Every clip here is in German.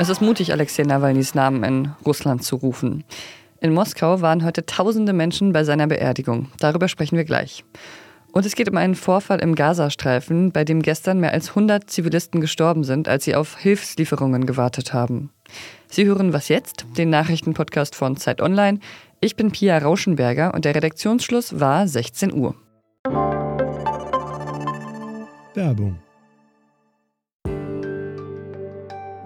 Es ist mutig, Alexei Nawalnys Namen in Russland zu rufen. In Moskau waren heute tausende Menschen bei seiner Beerdigung. Darüber sprechen wir gleich. Und es geht um einen Vorfall im Gazastreifen, bei dem gestern mehr als 100 Zivilisten gestorben sind, als sie auf Hilfslieferungen gewartet haben. Sie hören Was jetzt? Den Nachrichtenpodcast von Zeit Online. Ich bin Pia Rauschenberger und der Redaktionsschluss war 16 Uhr. Werbung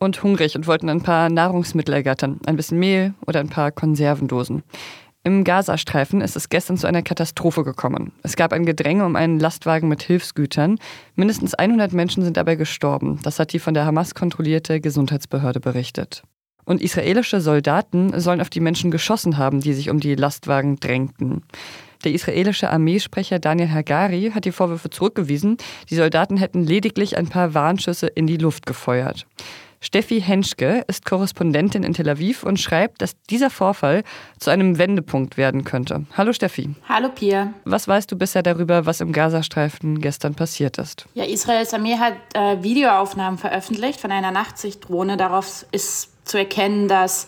und hungrig und wollten ein paar Nahrungsmittel ergattern, ein bisschen Mehl oder ein paar Konservendosen. Im Gazastreifen ist es gestern zu einer Katastrophe gekommen. Es gab ein Gedränge um einen Lastwagen mit Hilfsgütern. Mindestens 100 Menschen sind dabei gestorben. Das hat die von der Hamas kontrollierte Gesundheitsbehörde berichtet. Und israelische Soldaten sollen auf die Menschen geschossen haben, die sich um die Lastwagen drängten. Der israelische Armeesprecher Daniel Hagari hat die Vorwürfe zurückgewiesen. Die Soldaten hätten lediglich ein paar Warnschüsse in die Luft gefeuert. Steffi Henschke ist Korrespondentin in Tel Aviv und schreibt, dass dieser Vorfall zu einem Wendepunkt werden könnte. Hallo Steffi. Hallo Pia. Was weißt du bisher darüber, was im Gazastreifen gestern passiert ist? Ja, Israels Armee hat äh, Videoaufnahmen veröffentlicht von einer Nachtsichtdrohne. Darauf ist zu erkennen, dass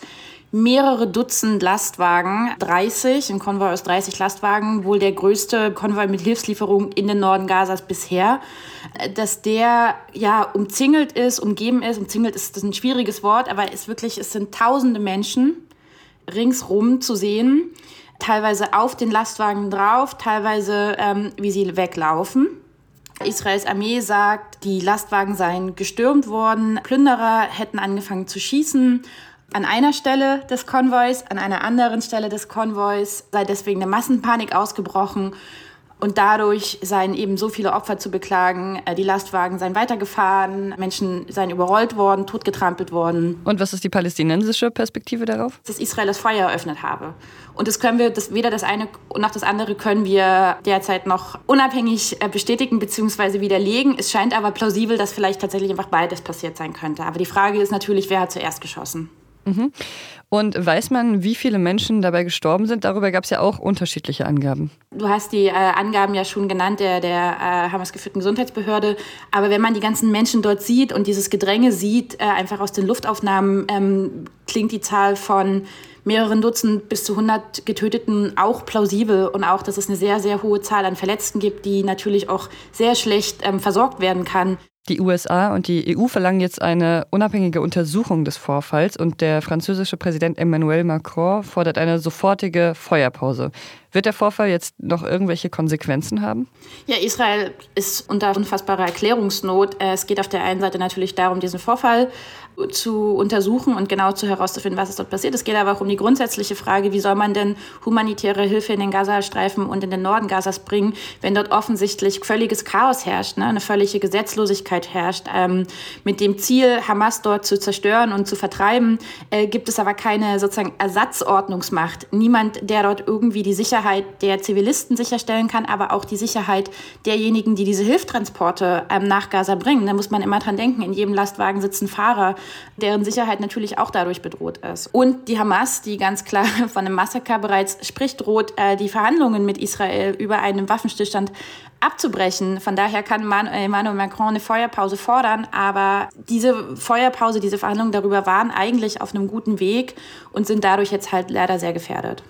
mehrere Dutzend Lastwagen, 30, ein Konvoi aus 30 Lastwagen, wohl der größte Konvoi mit Hilfslieferungen in den Norden Gazas bisher, dass der ja umzingelt ist, umgeben ist. Umzingelt ist das ein schwieriges Wort, aber es wirklich, es sind tausende Menschen ringsrum zu sehen, teilweise auf den Lastwagen drauf, teilweise ähm, wie sie weglaufen. Israels Armee sagt, die Lastwagen seien gestürmt worden, Plünderer hätten angefangen zu schießen an einer Stelle des Konvois, an einer anderen Stelle des Konvois sei deswegen eine Massenpanik ausgebrochen und dadurch seien eben so viele Opfer zu beklagen. Äh, die Lastwagen seien weitergefahren, Menschen seien überrollt worden, totgetrampelt worden. Und was ist die palästinensische Perspektive darauf? Dass Israel das Feuer eröffnet habe. Und das können wir, das, weder das eine noch das andere können wir derzeit noch unabhängig äh, bestätigen bzw. widerlegen. Es scheint aber plausibel, dass vielleicht tatsächlich einfach beides passiert sein könnte. Aber die Frage ist natürlich, wer hat zuerst geschossen? Mhm. Und weiß man, wie viele Menschen dabei gestorben sind? Darüber gab es ja auch unterschiedliche Angaben. Du hast die äh, Angaben ja schon genannt der, der äh, Hamas geführten Gesundheitsbehörde. Aber wenn man die ganzen Menschen dort sieht und dieses Gedränge sieht, äh, einfach aus den Luftaufnahmen, ähm, klingt die Zahl von mehreren Dutzend bis zu 100 Getöteten auch plausibel und auch, dass es eine sehr, sehr hohe Zahl an Verletzten gibt, die natürlich auch sehr schlecht ähm, versorgt werden kann. Die USA und die EU verlangen jetzt eine unabhängige Untersuchung des Vorfalls und der französische Präsident Emmanuel Macron fordert eine sofortige Feuerpause. Wird der Vorfall jetzt noch irgendwelche Konsequenzen haben? Ja, Israel ist unter unfassbarer Erklärungsnot. Es geht auf der einen Seite natürlich darum, diesen Vorfall zu untersuchen und genau zu herauszufinden, was ist dort passiert. Es geht aber auch um die grundsätzliche Frage, wie soll man denn humanitäre Hilfe in den Gazastreifen und in den Norden Gazas bringen, wenn dort offensichtlich völliges Chaos herrscht, ne? eine völlige Gesetzlosigkeit herrscht. Ähm, mit dem Ziel, Hamas dort zu zerstören und zu vertreiben, äh, gibt es aber keine sozusagen Ersatzordnungsmacht. Niemand, der dort irgendwie die Sicherheit der Zivilisten sicherstellen kann, aber auch die Sicherheit derjenigen, die diese Hilftransporte ähm, nach Gaza bringen. Da muss man immer dran denken, in jedem Lastwagen sitzen Fahrer, deren Sicherheit natürlich auch dadurch bedroht ist. Und die Hamas, die ganz klar von einem Massaker bereits spricht, droht äh, die Verhandlungen mit Israel über einen Waffenstillstand abzubrechen. Von daher kann Emmanuel Macron eine Feuerpause fordern, aber diese Feuerpause, diese Verhandlungen darüber waren eigentlich auf einem guten Weg und sind dadurch jetzt halt leider sehr gefährdet.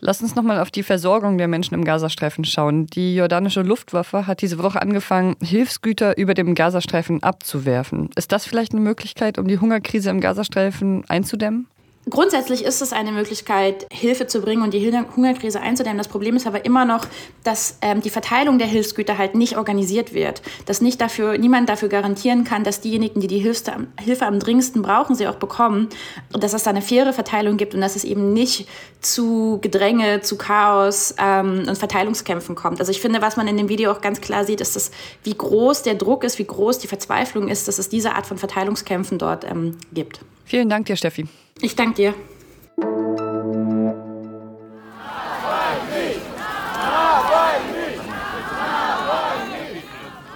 Lass uns nochmal auf die Versorgung der Menschen im Gazastreifen schauen. Die jordanische Luftwaffe hat diese Woche angefangen, Hilfsgüter über dem Gazastreifen abzuwerfen. Ist das vielleicht eine Möglichkeit, um die Hungerkrise im Gazastreifen einzudämmen? Grundsätzlich ist es eine Möglichkeit, Hilfe zu bringen und die Hungerkrise einzudämmen. Das Problem ist aber immer noch, dass ähm, die Verteilung der Hilfsgüter halt nicht organisiert wird. Dass nicht dafür, niemand dafür garantieren kann, dass diejenigen, die die Hilfste, Hilfe am dringendsten brauchen, sie auch bekommen. Und dass es da eine faire Verteilung gibt und dass es eben nicht zu Gedränge, zu Chaos ähm, und Verteilungskämpfen kommt. Also ich finde, was man in dem Video auch ganz klar sieht, ist, dass wie groß der Druck ist, wie groß die Verzweiflung ist, dass es diese Art von Verteilungskämpfen dort ähm, gibt. Vielen Dank dir, Steffi. Ich danke dir.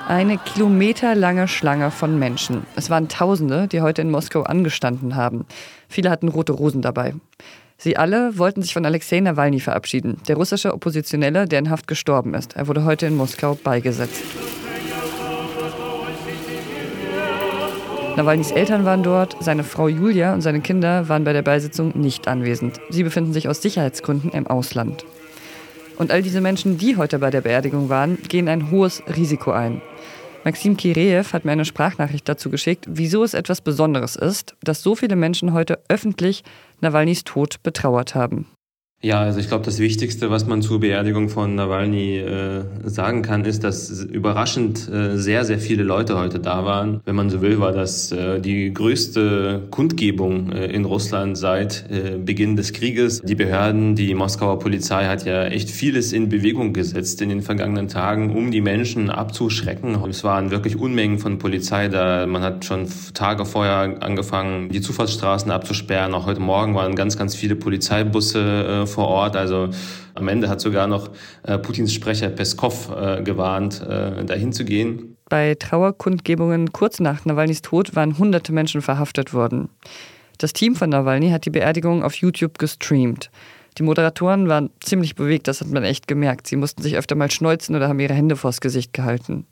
Eine kilometerlange Schlange von Menschen. Es waren Tausende, die heute in Moskau angestanden haben. Viele hatten rote Rosen dabei. Sie alle wollten sich von Alexei Nawalny verabschieden, der russische Oppositionelle, der in Haft gestorben ist. Er wurde heute in Moskau beigesetzt. Nawalnys Eltern waren dort, seine Frau Julia und seine Kinder waren bei der Beisitzung nicht anwesend. Sie befinden sich aus Sicherheitsgründen im Ausland. Und all diese Menschen, die heute bei der Beerdigung waren, gehen ein hohes Risiko ein. Maxim Kireev hat mir eine Sprachnachricht dazu geschickt, wieso es etwas Besonderes ist, dass so viele Menschen heute öffentlich Nawalnys Tod betrauert haben. Ja, also ich glaube, das Wichtigste, was man zur Beerdigung von Nawalny äh, sagen kann, ist, dass überraschend äh, sehr, sehr viele Leute heute da waren. Wenn man so will, war das äh, die größte Kundgebung äh, in Russland seit äh, Beginn des Krieges. Die Behörden, die Moskauer Polizei hat ja echt vieles in Bewegung gesetzt in den vergangenen Tagen, um die Menschen abzuschrecken. Es waren wirklich Unmengen von Polizei da. Man hat schon Tage vorher angefangen, die Zufahrtsstraßen abzusperren. Auch heute Morgen waren ganz, ganz viele Polizeibusse äh, vor Ort. Also am Ende hat sogar noch äh, Putins Sprecher Peskov äh, gewarnt, äh, dahin zu gehen. Bei Trauerkundgebungen kurz nach Nawalnys Tod waren hunderte Menschen verhaftet worden. Das Team von Nawalny hat die Beerdigung auf YouTube gestreamt. Die Moderatoren waren ziemlich bewegt, das hat man echt gemerkt. Sie mussten sich öfter mal schneuzen oder haben ihre Hände vors Gesicht gehalten.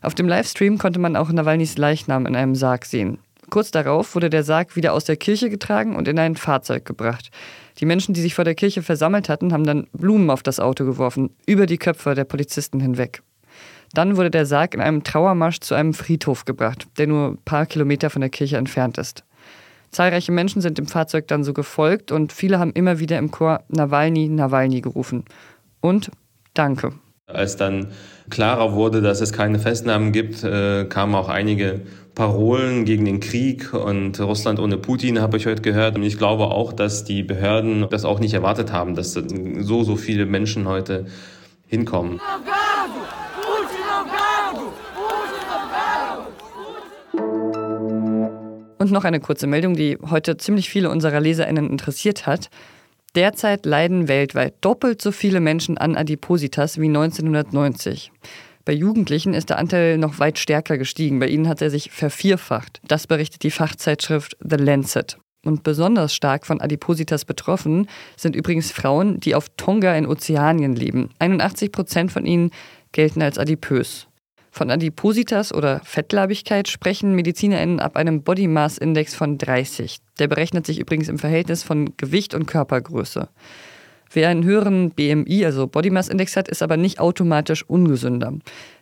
Auf dem Livestream konnte man auch Nawalnys Leichnam in einem Sarg sehen. Kurz darauf wurde der Sarg wieder aus der Kirche getragen und in ein Fahrzeug gebracht. Die Menschen, die sich vor der Kirche versammelt hatten, haben dann Blumen auf das Auto geworfen, über die Köpfe der Polizisten hinweg. Dann wurde der Sarg in einem Trauermarsch zu einem Friedhof gebracht, der nur ein paar Kilometer von der Kirche entfernt ist. Zahlreiche Menschen sind dem Fahrzeug dann so gefolgt und viele haben immer wieder im Chor Nawalny, Nawalny gerufen. Und Danke. Als dann klarer wurde, dass es keine Festnahmen gibt, äh, kamen auch einige Parolen gegen den Krieg und Russland ohne Putin, habe ich heute gehört. Und ich glaube auch, dass die Behörden das auch nicht erwartet haben, dass so, so viele Menschen heute hinkommen. Und noch eine kurze Meldung, die heute ziemlich viele unserer LeserInnen interessiert hat. Derzeit leiden weltweit doppelt so viele Menschen an Adipositas wie 1990. Bei Jugendlichen ist der Anteil noch weit stärker gestiegen. Bei ihnen hat er sich vervierfacht. Das berichtet die Fachzeitschrift The Lancet. Und besonders stark von Adipositas betroffen sind übrigens Frauen, die auf Tonga in Ozeanien leben. 81 Prozent von ihnen gelten als adipös. Von Adipositas oder Fettleibigkeit sprechen MedizinerInnen ab einem Body Mass Index von 30. Der berechnet sich übrigens im Verhältnis von Gewicht und Körpergröße. Wer einen höheren BMI, also Body Mass Index hat, ist aber nicht automatisch ungesünder.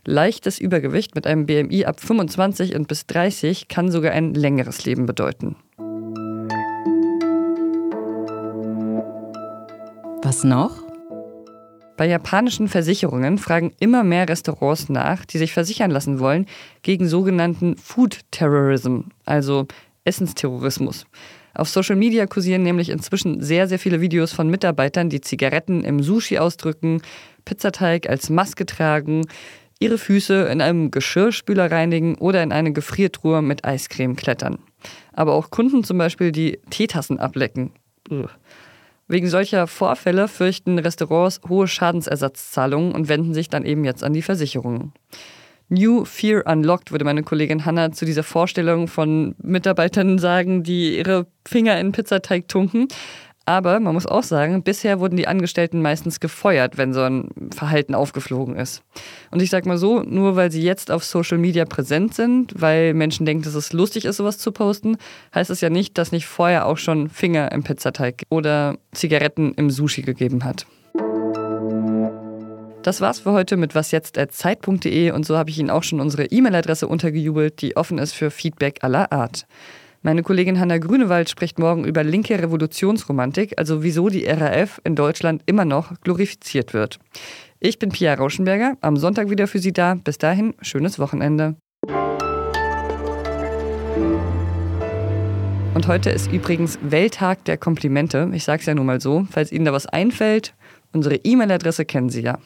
Leichtes Übergewicht mit einem BMI ab 25 und bis 30 kann sogar ein längeres Leben bedeuten. Was noch? Bei japanischen Versicherungen fragen immer mehr Restaurants nach, die sich versichern lassen wollen, gegen sogenannten Food Terrorism, also Essensterrorismus. Auf Social Media kursieren nämlich inzwischen sehr, sehr viele Videos von Mitarbeitern, die Zigaretten im Sushi ausdrücken, Pizzateig als Maske tragen, ihre Füße in einem Geschirrspüler reinigen oder in eine Gefriertruhe mit Eiscreme klettern. Aber auch Kunden zum Beispiel, die Teetassen ablecken. Ugh. Wegen solcher Vorfälle fürchten Restaurants hohe Schadensersatzzahlungen und wenden sich dann eben jetzt an die Versicherungen. New Fear Unlocked, würde meine Kollegin Hanna zu dieser Vorstellung von Mitarbeitern sagen, die ihre Finger in Pizzateig tunken. Aber man muss auch sagen, bisher wurden die Angestellten meistens gefeuert, wenn so ein Verhalten aufgeflogen ist. Und ich sag mal so, nur weil sie jetzt auf Social Media präsent sind, weil Menschen denken, dass es lustig ist, sowas zu posten, heißt es ja nicht, dass nicht vorher auch schon Finger im Pizzateig oder Zigaretten im Sushi gegeben hat. Das war's für heute mit wasjetzt.zeit.de und so habe ich Ihnen auch schon unsere E-Mail-Adresse untergejubelt, die offen ist für Feedback aller Art. Meine Kollegin Hanna Grünewald spricht morgen über linke Revolutionsromantik, also wieso die RAF in Deutschland immer noch glorifiziert wird. Ich bin Pia Rauschenberger, am Sonntag wieder für Sie da. Bis dahin, schönes Wochenende. Und heute ist übrigens Welttag der Komplimente. Ich sage es ja nun mal so. Falls Ihnen da was einfällt, unsere E-Mail-Adresse kennen Sie ja.